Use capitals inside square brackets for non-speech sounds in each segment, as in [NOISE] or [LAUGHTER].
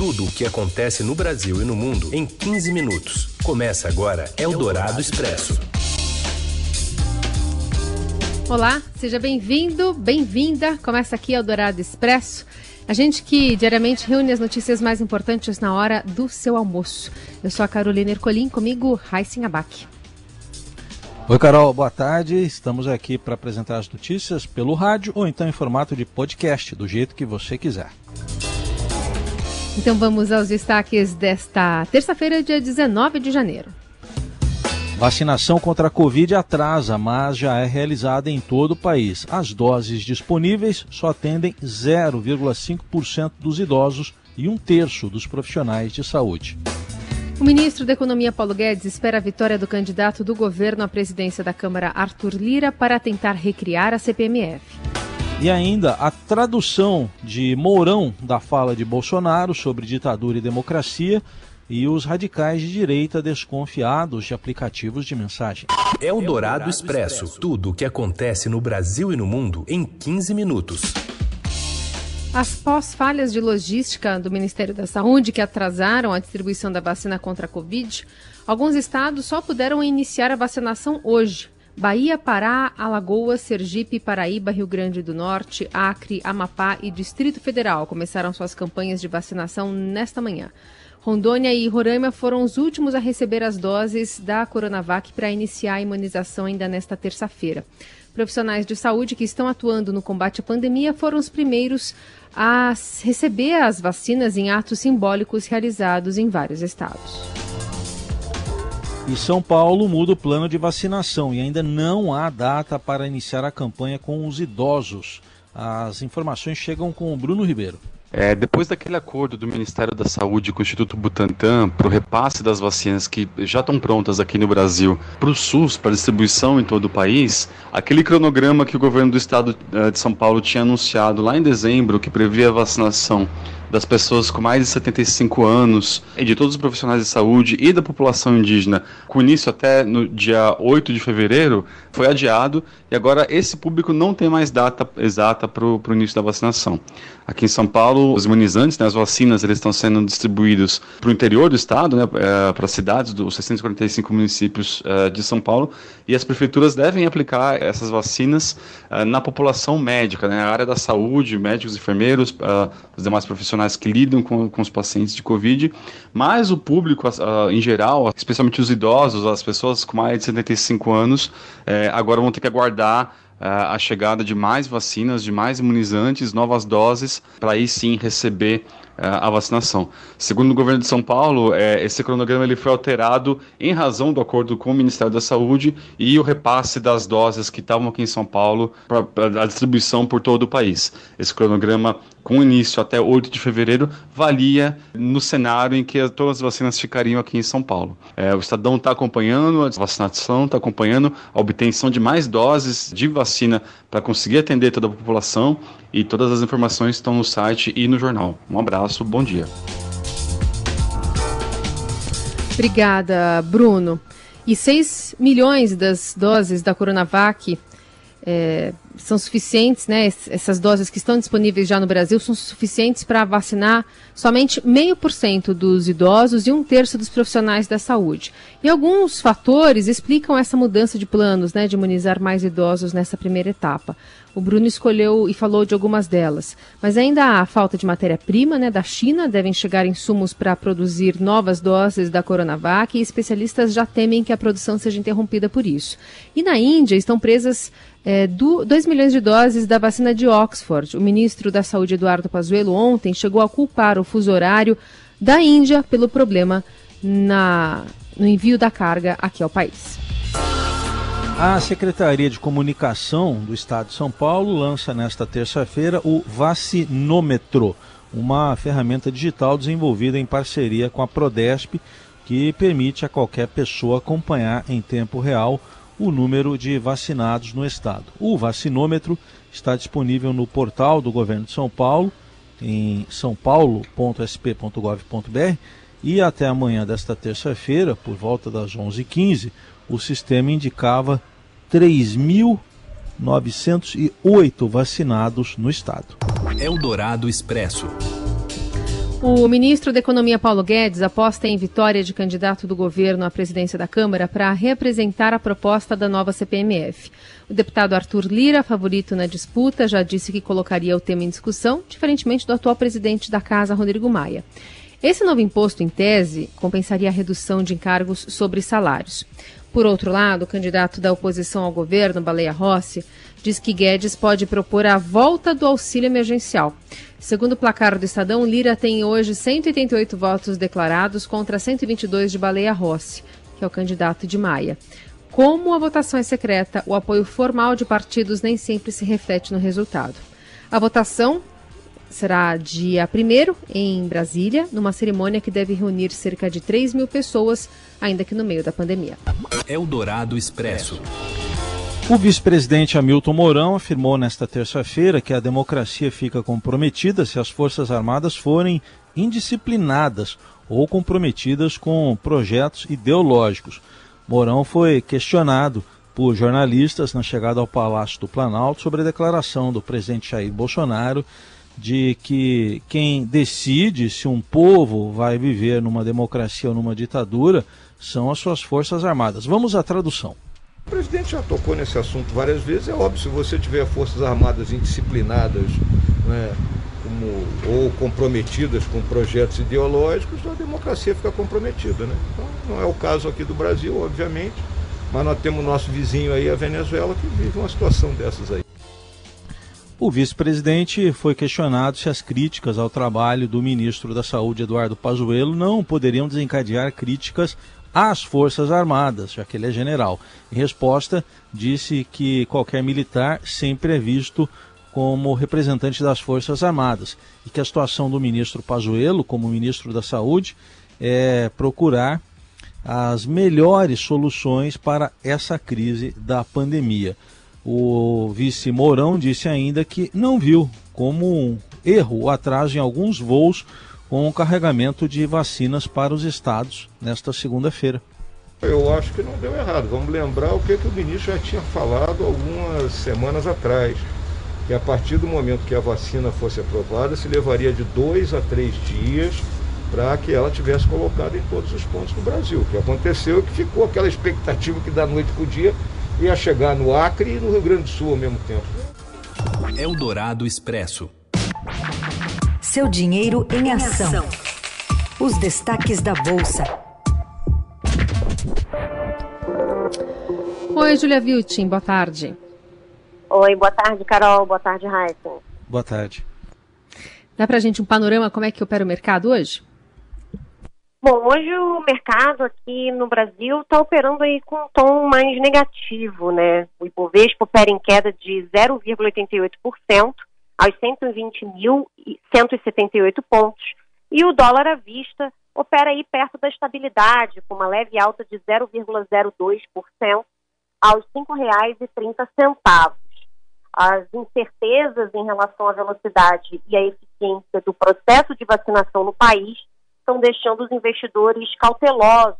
Tudo o que acontece no Brasil e no mundo em 15 minutos. Começa agora Eldorado Expresso. Olá, seja bem-vindo, bem-vinda. Começa aqui Eldorado Expresso. A gente que diariamente reúne as notícias mais importantes na hora do seu almoço. Eu sou a Carolina Ercolim, comigo Raíssen Abac. Oi, Carol, boa tarde. Estamos aqui para apresentar as notícias pelo rádio ou então em formato de podcast, do jeito que você quiser. Então vamos aos destaques desta terça-feira, dia 19 de janeiro. Vacinação contra a Covid atrasa, mas já é realizada em todo o país. As doses disponíveis só atendem 0,5% dos idosos e um terço dos profissionais de saúde. O ministro da Economia Paulo Guedes espera a vitória do candidato do governo à presidência da Câmara, Arthur Lira, para tentar recriar a CPMF. E ainda a tradução de Mourão da fala de Bolsonaro sobre ditadura e democracia e os radicais de direita desconfiados de aplicativos de mensagem. É o Dourado Expresso. Tudo o que acontece no Brasil e no mundo em 15 minutos. As pós-falhas de logística do Ministério da Saúde que atrasaram a distribuição da vacina contra a Covid, alguns estados só puderam iniciar a vacinação hoje. Bahia, Pará, Alagoas, Sergipe, Paraíba, Rio Grande do Norte, Acre, Amapá e Distrito Federal começaram suas campanhas de vacinação nesta manhã. Rondônia e Roraima foram os últimos a receber as doses da Coronavac para iniciar a imunização ainda nesta terça-feira. Profissionais de saúde que estão atuando no combate à pandemia foram os primeiros a receber as vacinas em atos simbólicos realizados em vários estados. E São Paulo muda o plano de vacinação e ainda não há data para iniciar a campanha com os idosos. As informações chegam com o Bruno Ribeiro. É, depois daquele acordo do Ministério da Saúde com o Instituto Butantan para o repasse das vacinas que já estão prontas aqui no Brasil para o SUS, para distribuição em todo o país, aquele cronograma que o governo do estado eh, de São Paulo tinha anunciado lá em dezembro, que previa a vacinação das pessoas com mais de 75 anos e de todos os profissionais de saúde e da população indígena, com início até no dia 8 de fevereiro, foi adiado e agora esse público não tem mais data exata para o início da vacinação. Aqui em São Paulo, os imunizantes, né, as vacinas, eles estão sendo distribuídos para o interior do estado, né, é, para as cidades dos 645 municípios é, de São Paulo, e as prefeituras devem aplicar essas vacinas é, na população médica, né, área da saúde, médicos, enfermeiros, os demais profissionais que lidam com, com os pacientes de Covid, mas o público em geral, especialmente os idosos, as pessoas com mais de 75 anos, agora vão ter que aguardar a chegada de mais vacinas, de mais imunizantes, novas doses, para aí sim receber a vacinação. Segundo o governo de São Paulo, é, esse cronograma ele foi alterado em razão do acordo com o Ministério da Saúde e o repasse das doses que estavam aqui em São Paulo para a distribuição por todo o país. Esse cronograma, com início até 8 de fevereiro, valia no cenário em que todas as vacinas ficariam aqui em São Paulo. É, o Estadão está acompanhando a vacinação, está acompanhando a obtenção de mais doses de vacina para conseguir atender toda a população e todas as informações estão no site e no jornal. Um abraço, bom dia. Obrigada, Bruno. E 6 milhões das doses da Coronavac é, são suficientes, né? Essas doses que estão disponíveis já no Brasil são suficientes para vacinar somente meio por cento dos idosos e um terço dos profissionais da saúde. E alguns fatores explicam essa mudança de planos, né, de imunizar mais idosos nessa primeira etapa. O Bruno escolheu e falou de algumas delas. Mas ainda há falta de matéria-prima né, da China, devem chegar insumos para produzir novas doses da Coronavac e especialistas já temem que a produção seja interrompida por isso. E na Índia estão presas é, 2 milhões de doses da vacina de Oxford. O ministro da Saúde, Eduardo Pazuello, ontem chegou a culpar o fuso horário da Índia pelo problema na, no envio da carga aqui ao país. A Secretaria de Comunicação do Estado de São Paulo lança nesta terça-feira o Vacinômetro, uma ferramenta digital desenvolvida em parceria com a Prodesp que permite a qualquer pessoa acompanhar em tempo real o número de vacinados no estado. O vacinômetro está disponível no portal do governo de São Paulo, em sãopaulo.sp.gov.br e até amanhã desta terça-feira, por volta das 11h15, o sistema indicava 3.908 vacinados no estado. Eldorado Expresso. O ministro da Economia Paulo Guedes aposta em vitória de candidato do governo à presidência da Câmara para representar a proposta da nova CPMF. O deputado Arthur Lira, favorito na disputa, já disse que colocaria o tema em discussão, diferentemente do atual presidente da Casa, Rodrigo Maia. Esse novo imposto, em tese, compensaria a redução de encargos sobre salários. Por outro lado, o candidato da oposição ao governo, Baleia Rossi, diz que Guedes pode propor a volta do auxílio emergencial. Segundo o placar do Estadão, Lira tem hoje 188 votos declarados contra 122 de Baleia Rossi, que é o candidato de Maia. Como a votação é secreta, o apoio formal de partidos nem sempre se reflete no resultado. A votação será dia 1 em Brasília, numa cerimônia que deve reunir cerca de 3 mil pessoas, ainda que no meio da pandemia. Eldorado Expresso. O vice-presidente Hamilton Mourão afirmou nesta terça-feira que a democracia fica comprometida se as Forças Armadas forem indisciplinadas ou comprometidas com projetos ideológicos. Mourão foi questionado por jornalistas na chegada ao Palácio do Planalto sobre a declaração do presidente Jair Bolsonaro de que quem decide se um povo vai viver numa democracia ou numa ditadura são as suas Forças Armadas. Vamos à tradução. O presidente já tocou nesse assunto várias vezes. É óbvio, se você tiver forças armadas indisciplinadas né, como, ou comprometidas com projetos ideológicos, a democracia fica comprometida. Né? Então, não é o caso aqui do Brasil, obviamente, mas nós temos nosso vizinho aí, a Venezuela, que vive uma situação dessas aí. O vice-presidente foi questionado se as críticas ao trabalho do ministro da Saúde, Eduardo Pazuello, não poderiam desencadear críticas às Forças Armadas, já que ele é general. Em resposta, disse que qualquer militar sempre é visto como representante das Forças Armadas e que a situação do ministro Pazuello, como ministro da Saúde, é procurar as melhores soluções para essa crise da pandemia. O vice Mourão disse ainda que não viu como um erro o atraso em alguns voos com o carregamento de vacinas para os estados nesta segunda-feira. Eu acho que não deu errado. Vamos lembrar o que, que o ministro já tinha falado algumas semanas atrás. Que a partir do momento que a vacina fosse aprovada, se levaria de dois a três dias para que ela tivesse colocado em todos os pontos do Brasil. O que aconteceu é que ficou aquela expectativa que da noite para o dia ia chegar no Acre e no Rio Grande do Sul ao mesmo tempo. Eldorado Expresso. Seu dinheiro em ação. Os destaques da Bolsa. Oi, Julia Viltin, boa tarde. Oi, boa tarde, Carol. Boa tarde, Raíssa. Boa tarde. Dá pra gente um panorama como é que opera o mercado hoje? Bom, hoje o mercado aqui no Brasil está operando aí com um tom mais negativo, né? O Ibovespa opera em queda de 0,88%, aos 120.178 pontos, e o dólar à vista opera aí perto da estabilidade, com uma leve alta de 0,02% aos R$ 5,30. As incertezas em relação à velocidade e à eficiência do processo de vacinação no país estão deixando os investidores cautelosos.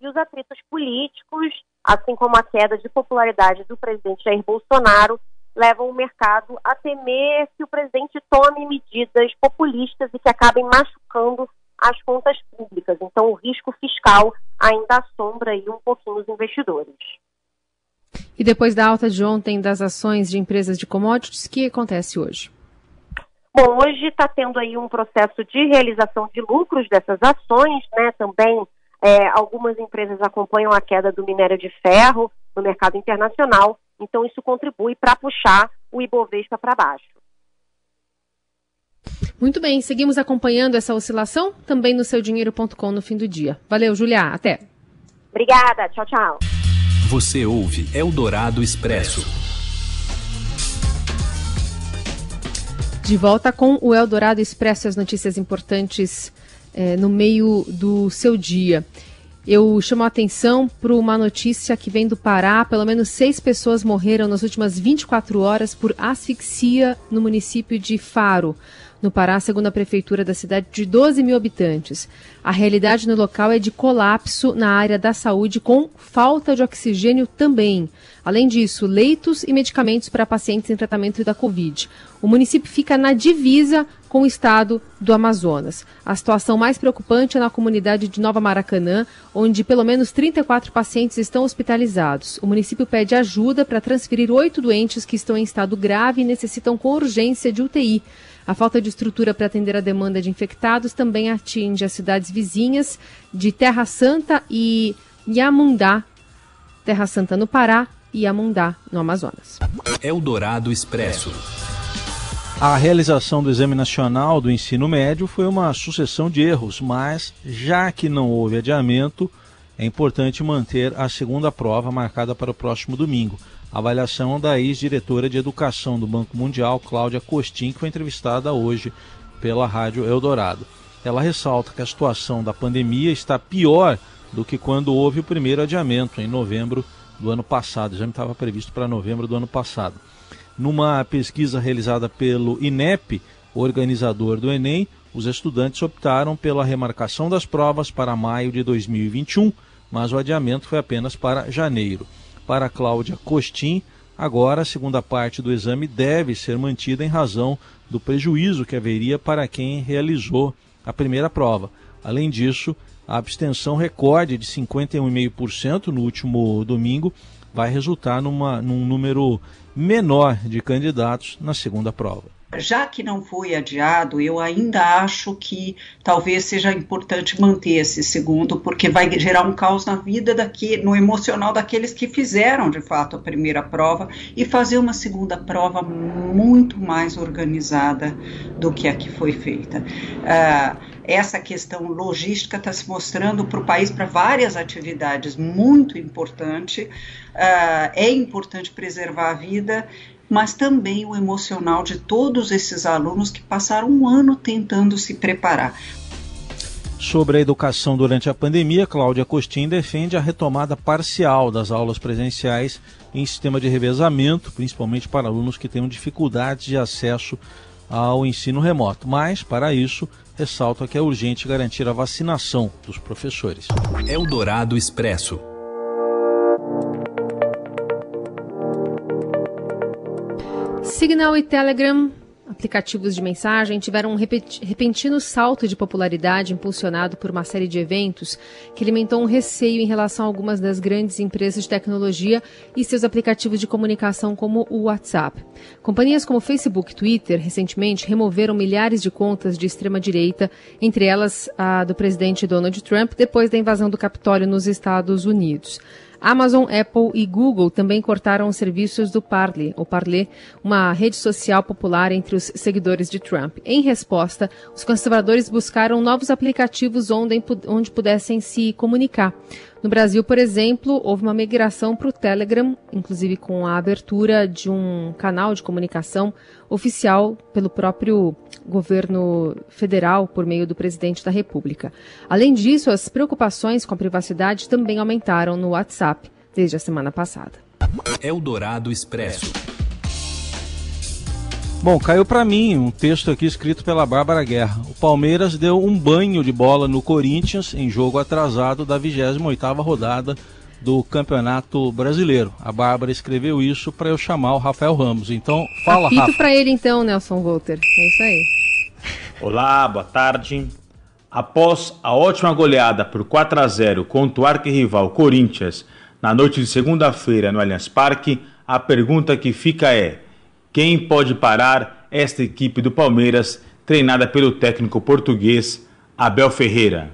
E os atritos políticos, assim como a queda de popularidade do presidente Jair Bolsonaro, levam o mercado a temer que o presidente tome medidas populistas e que acabem machucando as contas públicas. Então, o risco fiscal ainda assombra aí um pouquinho os investidores. E depois da alta de ontem das ações de empresas de commodities, o que acontece hoje? Bom, hoje está tendo aí um processo de realização de lucros dessas ações, né? Também é, algumas empresas acompanham a queda do minério de ferro no mercado internacional então, isso contribui para puxar o Ibovespa para baixo. Muito bem, seguimos acompanhando essa oscilação também no seudinheiro.com no fim do dia. Valeu, Julia, até. Obrigada, tchau, tchau. Você ouve Eldorado Expresso. De volta com o Eldorado Expresso, as notícias importantes eh, no meio do seu dia. Eu chamo a atenção para uma notícia que vem do Pará. Pelo menos seis pessoas morreram nas últimas 24 horas por asfixia no município de Faro. No Pará, segundo a prefeitura da cidade, de 12 mil habitantes. A realidade no local é de colapso na área da saúde, com falta de oxigênio também. Além disso, leitos e medicamentos para pacientes em tratamento da Covid. O município fica na divisa com o estado do Amazonas. A situação mais preocupante é na comunidade de Nova Maracanã, onde pelo menos 34 pacientes estão hospitalizados. O município pede ajuda para transferir oito doentes que estão em estado grave e necessitam com urgência de UTI. A falta de estrutura para atender a demanda de infectados também atinge as cidades vizinhas de Terra Santa e Yamundá, Terra Santa no Pará e Yamundá no Amazonas. Eldorado Expresso. A realização do Exame Nacional do Ensino Médio foi uma sucessão de erros, mas já que não houve adiamento, é importante manter a segunda prova marcada para o próximo domingo. Avaliação da ex-diretora de Educação do Banco Mundial, Cláudia Costin, que foi entrevistada hoje pela Rádio Eldorado. Ela ressalta que a situação da pandemia está pior do que quando houve o primeiro adiamento, em novembro do ano passado. Exame estava previsto para novembro do ano passado. Numa pesquisa realizada pelo INEP, organizador do Enem, os estudantes optaram pela remarcação das provas para maio de 2021, mas o adiamento foi apenas para janeiro. Para Cláudia Costin, agora a segunda parte do exame deve ser mantida em razão do prejuízo que haveria para quem realizou a primeira prova. Além disso, a abstenção recorde de 51,5% no último domingo vai resultar numa, num número menor de candidatos na segunda prova. Já que não foi adiado, eu ainda acho que talvez seja importante manter esse segundo, porque vai gerar um caos na vida daqui, no emocional daqueles que fizeram de fato a primeira prova e fazer uma segunda prova muito mais organizada do que a que foi feita. Uh, essa questão logística está se mostrando para o país para várias atividades muito importante. Uh, é importante preservar a vida, mas também o emocional de todos esses alunos que passaram um ano tentando se preparar. Sobre a educação durante a pandemia, Cláudia Costin defende a retomada parcial das aulas presenciais em sistema de revezamento, principalmente para alunos que tenham dificuldades de acesso ao ensino remoto. Mas, para isso, ressalta que é urgente garantir a vacinação dos professores. Eldorado Expresso. Signal e Telegram aplicativos de mensagem tiveram um repentino salto de popularidade impulsionado por uma série de eventos que alimentou um receio em relação a algumas das grandes empresas de tecnologia e seus aplicativos de comunicação como o WhatsApp. Companhias como Facebook e Twitter recentemente removeram milhares de contas de extrema direita, entre elas a do presidente Donald Trump, depois da invasão do Capitólio nos Estados Unidos. Amazon, Apple e Google também cortaram os serviços do Parler, ou Parler, uma rede social popular entre os seguidores de Trump. Em resposta, os conservadores buscaram novos aplicativos onde, onde pudessem se comunicar. No Brasil, por exemplo, houve uma migração para o Telegram, inclusive com a abertura de um canal de comunicação oficial pelo próprio governo federal por meio do presidente da República. Além disso, as preocupações com a privacidade também aumentaram no WhatsApp desde a semana passada. Eldorado Expresso. Bom, caiu para mim um texto aqui escrito pela Bárbara Guerra. O Palmeiras deu um banho de bola no Corinthians em jogo atrasado da 28ª rodada do Campeonato Brasileiro. A Bárbara escreveu isso para eu chamar o Rafael Ramos. Então, fala, Apito para ele então, Nelson Volter. É isso aí. Olá, boa tarde. Após a ótima goleada por 4 a 0 contra o arquirrival Corinthians na noite de segunda-feira no Allianz Parque, a pergunta que fica é: quem pode parar esta equipe do Palmeiras, treinada pelo técnico português Abel Ferreira?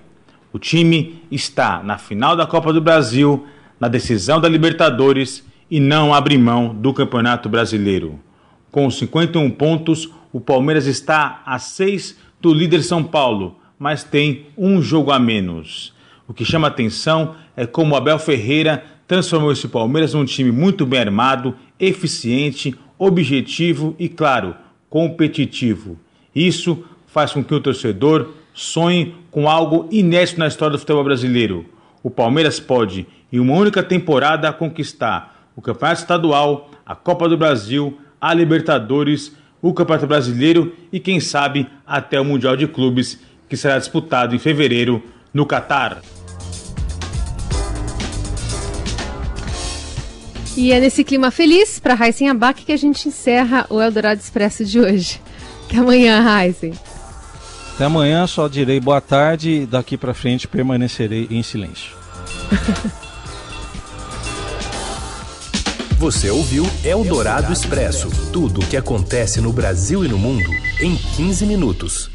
O time está na final da Copa do Brasil, na decisão da Libertadores e não abre mão do Campeonato Brasileiro. Com 51 pontos, o Palmeiras está a 6 do líder São Paulo, mas tem um jogo a menos. O que chama atenção é como Abel Ferreira transformou esse Palmeiras num time muito bem armado, eficiente, objetivo e, claro, competitivo. Isso faz com que o torcedor sonhe com algo inédito na história do futebol brasileiro. O Palmeiras pode, em uma única temporada, conquistar o Campeonato Estadual, a Copa do Brasil, a Libertadores, o Campeonato Brasileiro e, quem sabe, até o Mundial de Clubes, que será disputado em fevereiro no Catar. E é nesse clima feliz para Heisen Abac que a gente encerra o Eldorado Expresso de hoje. Até amanhã, Heisen. Até amanhã, só direi boa tarde e daqui para frente permanecerei em silêncio. [LAUGHS] Você ouviu Eldorado Expresso tudo o que acontece no Brasil e no mundo em 15 minutos.